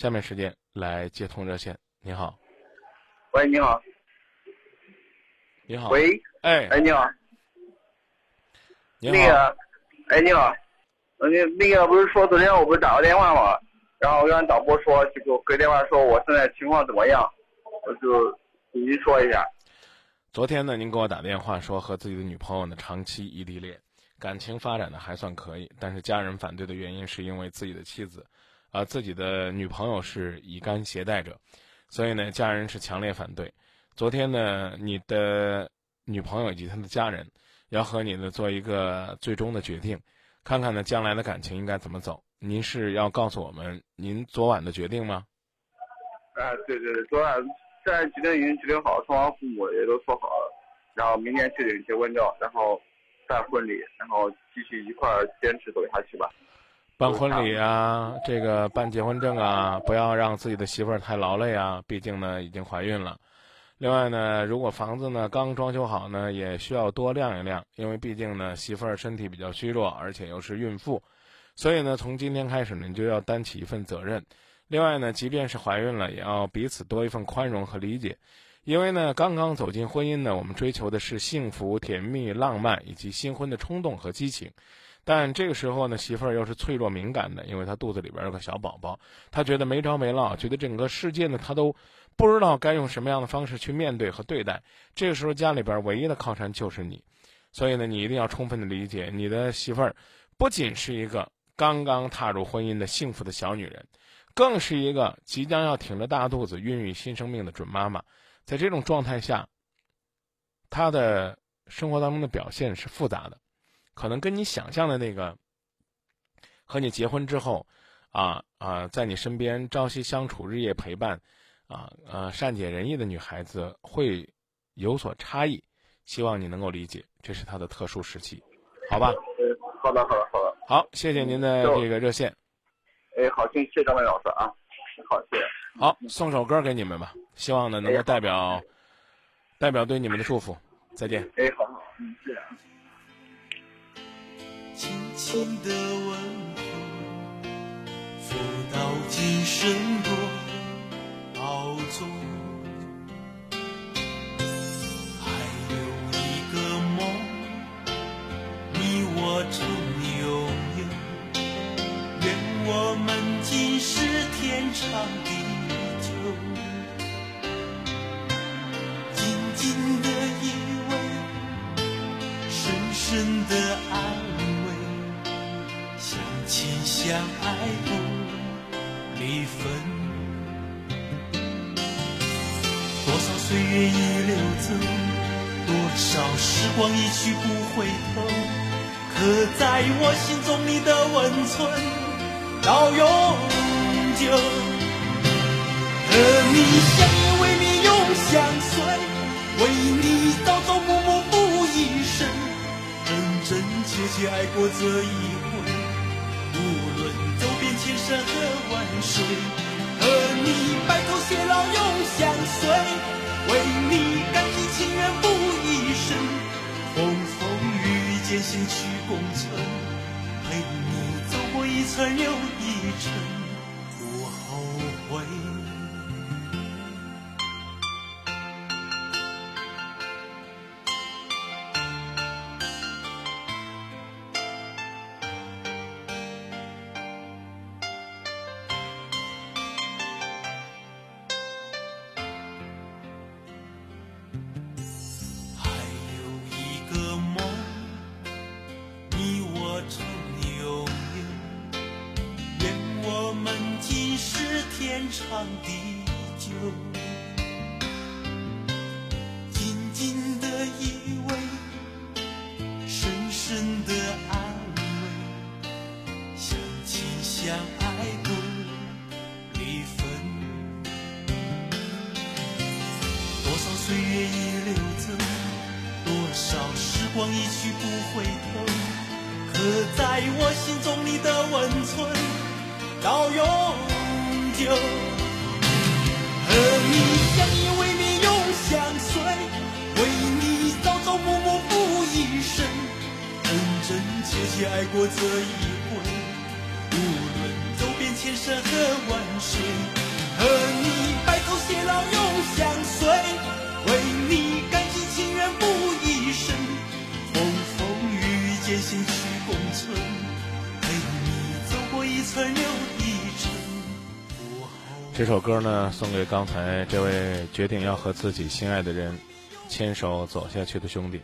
下面时间来接通热线。你好，喂，你好。你好。喂。哎。哎，你好。你好。那个，哎，你好。那那个不是说昨天我不是打过电话吗？然后让导播说就给我给电话说我现在情况怎么样，我就给您说一下。昨天呢，您给我打电话说和自己的女朋友呢长期异地恋，感情发展的还算可以，但是家人反对的原因是因为自己的妻子，啊，自己的女朋友是乙肝携带者，所以呢，家人是强烈反对。昨天呢，你的女朋友以及她的家人要和你呢做一个最终的决定，看看呢将来的感情应该怎么走。您是要告诉我们您昨晚的决定吗？啊，对对对，昨晚在决定已经决定好，双方父母也都说好了，然后明天确定结婚证，然后办婚礼，然后继续一块儿坚持走下去吧。办婚礼啊，这个办结婚证啊，不要让自己的媳妇儿太劳累啊，毕竟呢已经怀孕了。另外呢，如果房子呢刚装修好呢，也需要多晾一晾，因为毕竟呢媳妇儿身体比较虚弱，而且又是孕妇。所以呢，从今天开始呢，你就要担起一份责任。另外呢，即便是怀孕了，也要彼此多一份宽容和理解。因为呢，刚刚走进婚姻呢，我们追求的是幸福、甜蜜、浪漫以及新婚的冲动和激情。但这个时候呢，媳妇儿又是脆弱敏感的，因为她肚子里边有个小宝宝，她觉得没着没落，觉得整个世界呢，她都不知道该用什么样的方式去面对和对待。这个时候，家里边唯一的靠山就是你，所以呢，你一定要充分的理解，你的媳妇儿不仅是一个。刚刚踏入婚姻的幸福的小女人，更是一个即将要挺着大肚子孕育新生命的准妈妈。在这种状态下，她的生活当中的表现是复杂的，可能跟你想象的那个和你结婚之后，啊啊，在你身边朝夕相处、日夜陪伴，啊呃善解人意的女孩子会有所差异。希望你能够理解，这是她的特殊时期，好吧？好的，好的，好的。好，谢谢您的这个热线。哎，好，谢谢张伟老师啊。好，谢谢。好，送首歌给你们吧，希望呢能够代表代表对你们的祝福。再见。哎，好好，嗯，心。的问候，佛道今生多保重。相爱不离分。多少岁月已流走，多少时光一去不回头。刻在我心中你的温存到永久，和你相依为命永相随，为你朝朝暮暮付一生，真真切切爱过这一回，千山和万水，和你白头偕老永相随，为你长地久，紧紧的依偎，深深的安慰，相亲相爱不离分。多少岁月已流走，多少时光一去不回头，刻在我心中你的温存到永久。我这一回，无论走遍千山和万水，和你白头偕老永相随，为你甘心情愿付一生，风风雨雨艰辛去共存，陪你走过一寸又一寸。这首歌呢，送给刚才这位决定要和自己心爱的人牵手走下去的兄弟。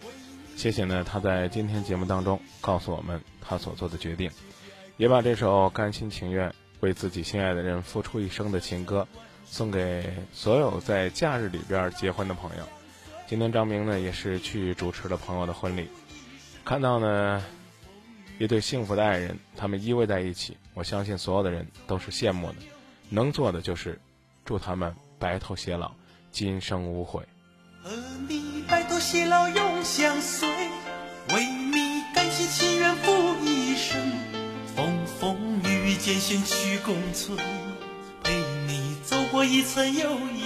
谢谢呢，他在今天节目当中告诉我们他所做的决定，也把这首甘心情愿为自己心爱的人付出一生的情歌送给所有在假日里边结婚的朋友。今天张明呢，也是去主持了朋友的婚礼，看到呢一对幸福的爱人，他们依偎在一起，我相信所有的人都是羡慕的。能做的就是祝他们白头偕老，今生无悔。和你白头偕老永相随，为你甘心情愿付一生，风风雨雨艰险去共存，陪你走过一层又一